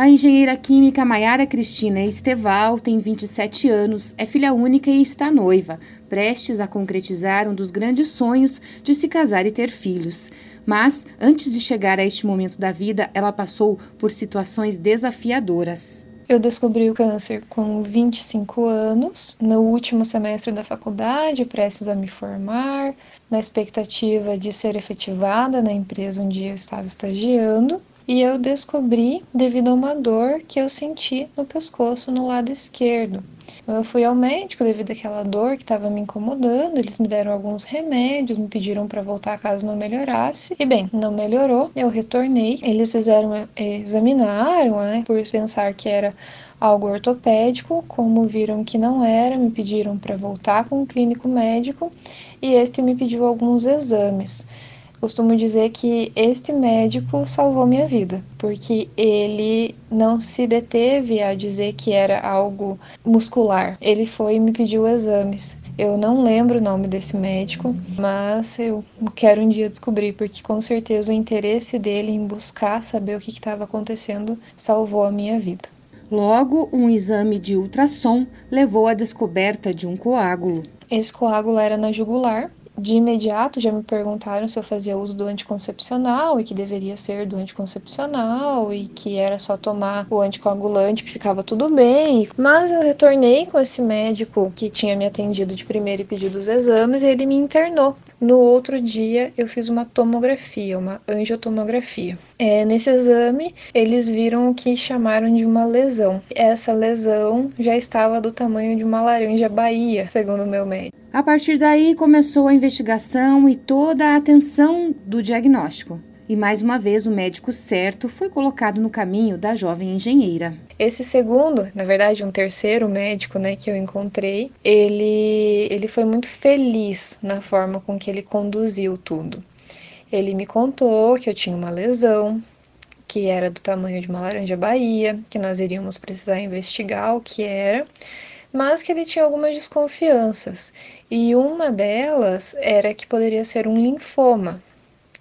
A engenheira química Maiara Cristina Esteval tem 27 anos, é filha única e está noiva, prestes a concretizar um dos grandes sonhos de se casar e ter filhos. Mas, antes de chegar a este momento da vida, ela passou por situações desafiadoras. Eu descobri o câncer com 25 anos, no último semestre da faculdade, prestes a me formar, na expectativa de ser efetivada na empresa onde eu estava estagiando e eu descobri devido a uma dor que eu senti no pescoço no lado esquerdo. Eu fui ao médico devido àquela dor que estava me incomodando. Eles me deram alguns remédios, me pediram para voltar caso não melhorasse. E bem, não melhorou. Eu retornei. Eles fizeram, eh, examinaram, né, por pensar que era algo ortopédico. Como viram que não era, me pediram para voltar com o clínico médico e este me pediu alguns exames. Costumo dizer que este médico salvou minha vida, porque ele não se deteve a dizer que era algo muscular. Ele foi e me pediu exames. Eu não lembro o nome desse médico, mas eu quero um dia descobrir, porque com certeza o interesse dele em buscar saber o que estava acontecendo salvou a minha vida. Logo, um exame de ultrassom levou à descoberta de um coágulo. Esse coágulo era na jugular de imediato já me perguntaram se eu fazia uso do anticoncepcional e que deveria ser do anticoncepcional e que era só tomar o anticoagulante que ficava tudo bem. Mas eu retornei com esse médico que tinha me atendido de primeiro e pedido os exames e ele me internou. No outro dia eu fiz uma tomografia, uma angiotomografia. É, nesse exame eles viram o que chamaram de uma lesão. Essa lesão já estava do tamanho de uma laranja Bahia, segundo meu médico. A partir daí começou a investigação e toda a atenção do diagnóstico. E mais uma vez o médico certo foi colocado no caminho da jovem engenheira. Esse segundo, na verdade, um terceiro médico, né, que eu encontrei, ele ele foi muito feliz na forma com que ele conduziu tudo. Ele me contou que eu tinha uma lesão, que era do tamanho de uma laranja Bahia, que nós iríamos precisar investigar o que era mas que ele tinha algumas desconfianças. E uma delas era que poderia ser um linfoma.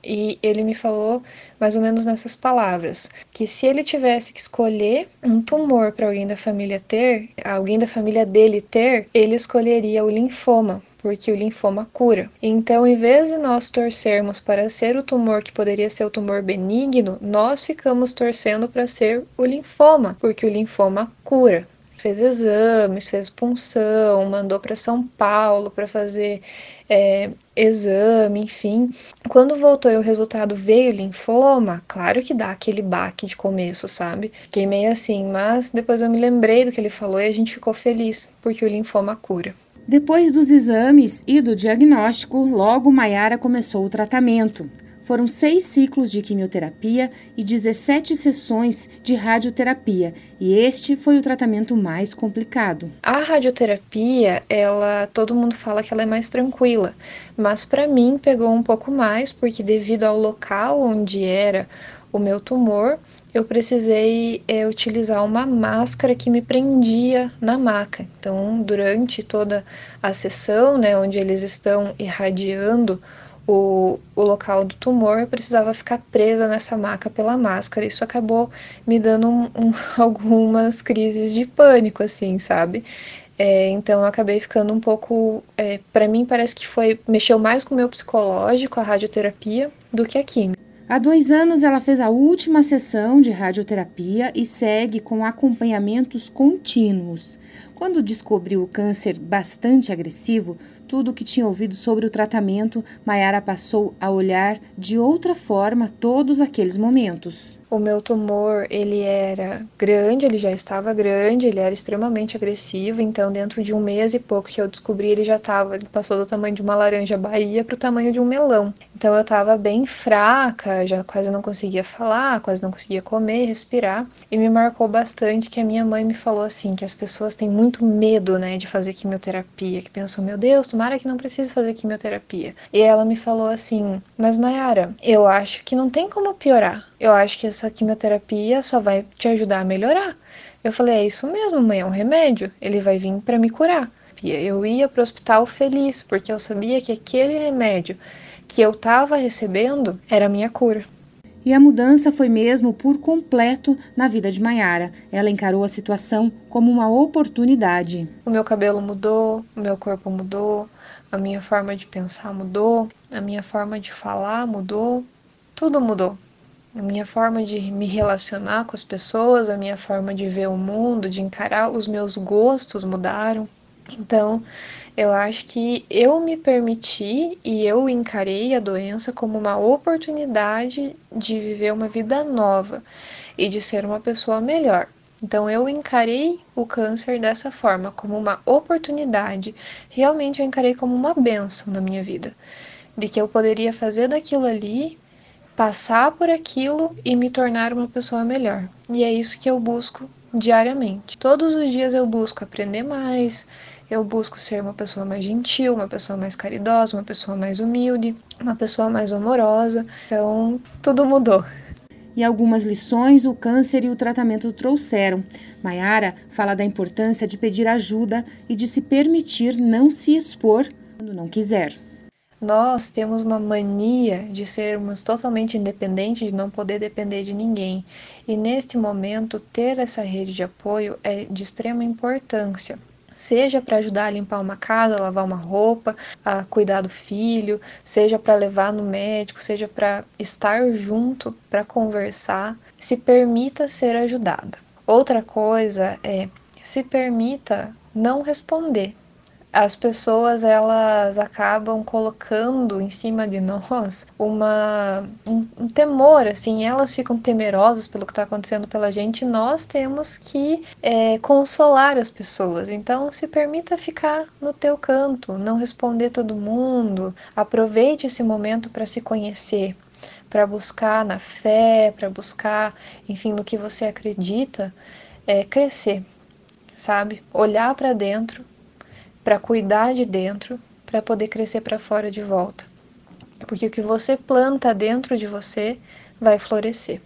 E ele me falou mais ou menos nessas palavras: que se ele tivesse que escolher um tumor para alguém da família ter, alguém da família dele ter, ele escolheria o linfoma, porque o linfoma cura. Então, em vez de nós torcermos para ser o tumor que poderia ser o tumor benigno, nós ficamos torcendo para ser o linfoma, porque o linfoma cura fez exames, fez punção, mandou para São Paulo para fazer é, exame, enfim. Quando voltou e o resultado veio linfoma, claro que dá aquele baque de começo, sabe? Fiquei meio assim, mas depois eu me lembrei do que ele falou e a gente ficou feliz, porque o linfoma cura. Depois dos exames e do diagnóstico, logo Maiara começou o tratamento. Foram seis ciclos de quimioterapia e 17 sessões de radioterapia, e este foi o tratamento mais complicado. A radioterapia, ela, todo mundo fala que ela é mais tranquila, mas para mim pegou um pouco mais, porque devido ao local onde era o meu tumor, eu precisei é, utilizar uma máscara que me prendia na maca. Então, durante toda a sessão, né, onde eles estão irradiando o, o local do tumor, eu precisava ficar presa nessa maca pela máscara. Isso acabou me dando um, um, algumas crises de pânico, assim, sabe? É, então eu acabei ficando um pouco. É, para mim, parece que foi. mexeu mais com o meu psicológico, a radioterapia, do que a química. Há dois anos, ela fez a última sessão de radioterapia e segue com acompanhamentos contínuos. Quando descobriu o câncer bastante agressivo, tudo o que tinha ouvido sobre o tratamento, Mayara passou a olhar de outra forma todos aqueles momentos. O meu tumor, ele era grande, ele já estava grande, ele era extremamente agressivo, então dentro de um mês e pouco que eu descobri, ele já estava, ele passou do tamanho de uma laranja Bahia para o tamanho de um melão. Então eu estava bem fraca, já quase não conseguia falar, quase não conseguia comer, respirar, e me marcou bastante que a minha mãe me falou assim, que as pessoas têm muito medo, né, de fazer quimioterapia, que pensam, meu Deus, tomara que não precise fazer quimioterapia. E ela me falou assim, mas Mayara, eu acho que não tem como piorar eu acho que essa quimioterapia só vai te ajudar a melhorar. Eu falei, é isso mesmo, mãe, é um remédio, ele vai vir para me curar. Eu ia para o hospital feliz, porque eu sabia que aquele remédio que eu estava recebendo era a minha cura. E a mudança foi mesmo por completo na vida de Maiara. Ela encarou a situação como uma oportunidade. O meu cabelo mudou, o meu corpo mudou, a minha forma de pensar mudou, a minha forma de falar mudou, tudo mudou. A minha forma de me relacionar com as pessoas, a minha forma de ver o mundo, de encarar os meus gostos mudaram. Então, eu acho que eu me permiti e eu encarei a doença como uma oportunidade de viver uma vida nova e de ser uma pessoa melhor. Então eu encarei o câncer dessa forma, como uma oportunidade. Realmente eu encarei como uma benção na minha vida, de que eu poderia fazer daquilo ali, passar por aquilo e me tornar uma pessoa melhor. E é isso que eu busco diariamente. Todos os dias eu busco aprender mais, eu busco ser uma pessoa mais gentil, uma pessoa mais caridosa, uma pessoa mais humilde, uma pessoa mais amorosa. Então, tudo mudou e algumas lições o câncer e o tratamento trouxeram. Maiara fala da importância de pedir ajuda e de se permitir não se expor quando não quiser. Nós temos uma mania de sermos totalmente independentes, de não poder depender de ninguém. E neste momento, ter essa rede de apoio é de extrema importância seja para ajudar a limpar uma casa, lavar uma roupa, a cuidar do filho, seja para levar no médico, seja para estar junto, para conversar, se permita ser ajudada. Outra coisa é se permita não responder as pessoas elas acabam colocando em cima de nós uma um, um temor assim elas ficam temerosas pelo que está acontecendo pela gente nós temos que é, consolar as pessoas. Então se permita ficar no teu canto não responder todo mundo aproveite esse momento para se conhecer para buscar na fé para buscar enfim no que você acredita é, crescer sabe? Olhar para dentro para cuidar de dentro, para poder crescer para fora de volta. Porque o que você planta dentro de você vai florescer.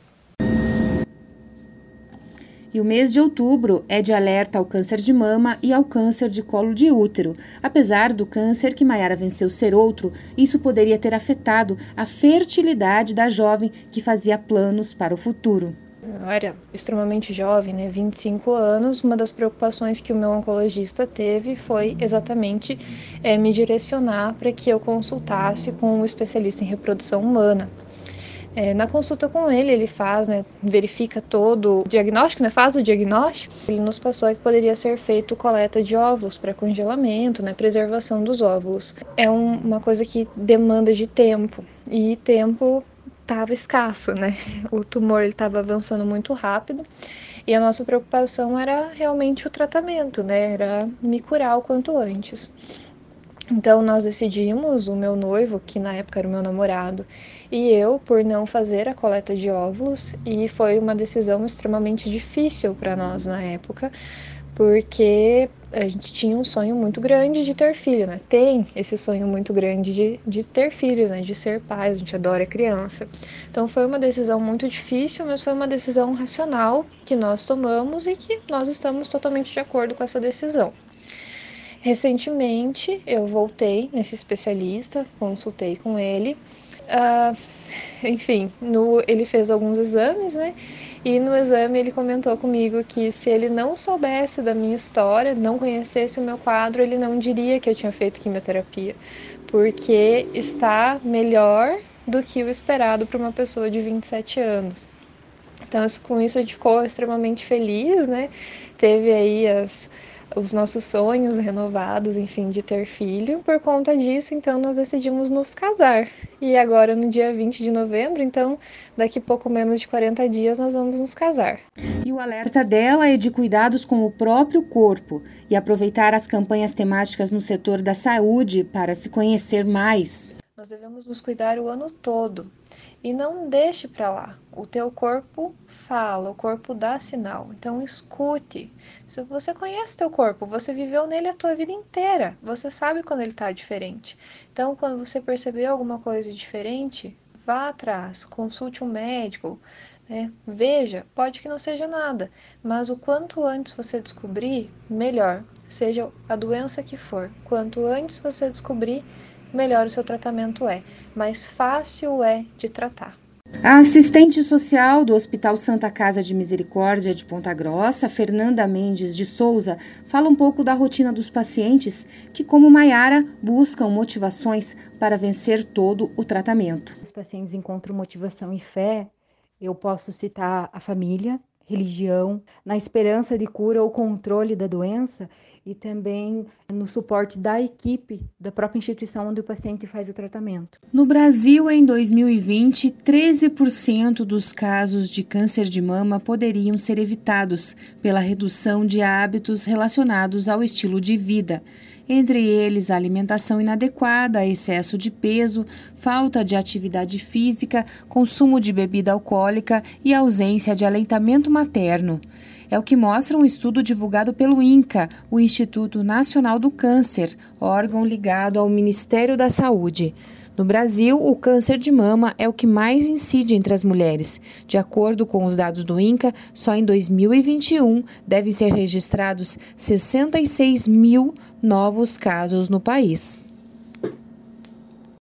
E o mês de outubro é de alerta ao câncer de mama e ao câncer de colo de útero. Apesar do câncer que Maiara venceu ser outro, isso poderia ter afetado a fertilidade da jovem que fazia planos para o futuro eu era extremamente jovem, né, 25 anos, uma das preocupações que o meu oncologista teve foi exatamente é, me direcionar para que eu consultasse com um especialista em reprodução humana. É, na consulta com ele, ele faz, né, verifica todo o diagnóstico, né, faz o diagnóstico. Ele nos passou que poderia ser feito coleta de óvulos para congelamento, né, preservação dos óvulos. É um, uma coisa que demanda de tempo e tempo estava escasso, né? O tumor estava avançando muito rápido e a nossa preocupação era realmente o tratamento, né? Era me curar o quanto antes. Então nós decidimos, o meu noivo, que na época era o meu namorado, e eu, por não fazer a coleta de óvulos, e foi uma decisão extremamente difícil para nós na época, porque a gente tinha um sonho muito grande de ter filho, né? Tem esse sonho muito grande de, de ter filhos, né? De ser pais, a gente adora criança. Então foi uma decisão muito difícil, mas foi uma decisão racional que nós tomamos e que nós estamos totalmente de acordo com essa decisão. Recentemente eu voltei nesse especialista, consultei com ele. Uh, enfim, no, ele fez alguns exames, né? E no exame ele comentou comigo que se ele não soubesse da minha história, não conhecesse o meu quadro, ele não diria que eu tinha feito quimioterapia, porque está melhor do que o esperado para uma pessoa de 27 anos. Então, com isso, a gente ficou extremamente feliz, né? Teve aí as, os nossos sonhos renovados, enfim, de ter filho. Por conta disso, então, nós decidimos nos casar. E agora, no dia 20 de novembro, então, daqui pouco menos de 40 dias, nós vamos nos casar. E o alerta dela é de cuidados com o próprio corpo e aproveitar as campanhas temáticas no setor da saúde para se conhecer mais. Nós devemos nos cuidar o ano todo e não deixe para lá. O teu corpo fala, o corpo dá sinal. Então escute. Se você conhece teu corpo, você viveu nele a tua vida inteira. Você sabe quando ele está diferente. Então, quando você perceber alguma coisa diferente, vá atrás, consulte um médico, né? veja. Pode que não seja nada, mas o quanto antes você descobrir, melhor. Seja a doença que for, quanto antes você descobrir, melhor o seu tratamento é, mais fácil é de tratar. A assistente social do Hospital Santa Casa de Misericórdia de Ponta Grossa, Fernanda Mendes de Souza, fala um pouco da rotina dos pacientes que, como Maiara, buscam motivações para vencer todo o tratamento. Os pacientes encontram motivação e fé. Eu posso citar a família, religião, na esperança de cura ou controle da doença e também no suporte da equipe da própria instituição onde o paciente faz o tratamento. No Brasil, em 2020, 13% dos casos de câncer de mama poderiam ser evitados pela redução de hábitos relacionados ao estilo de vida entre eles alimentação inadequada, excesso de peso, falta de atividade física, consumo de bebida alcoólica e ausência de aleitamento materno. É o que mostra um estudo divulgado pelo INCA, o Instituto Nacional do Câncer, órgão ligado ao Ministério da Saúde. No Brasil, o câncer de mama é o que mais incide entre as mulheres. De acordo com os dados do INCA, só em 2021 devem ser registrados 66 mil novos casos no país.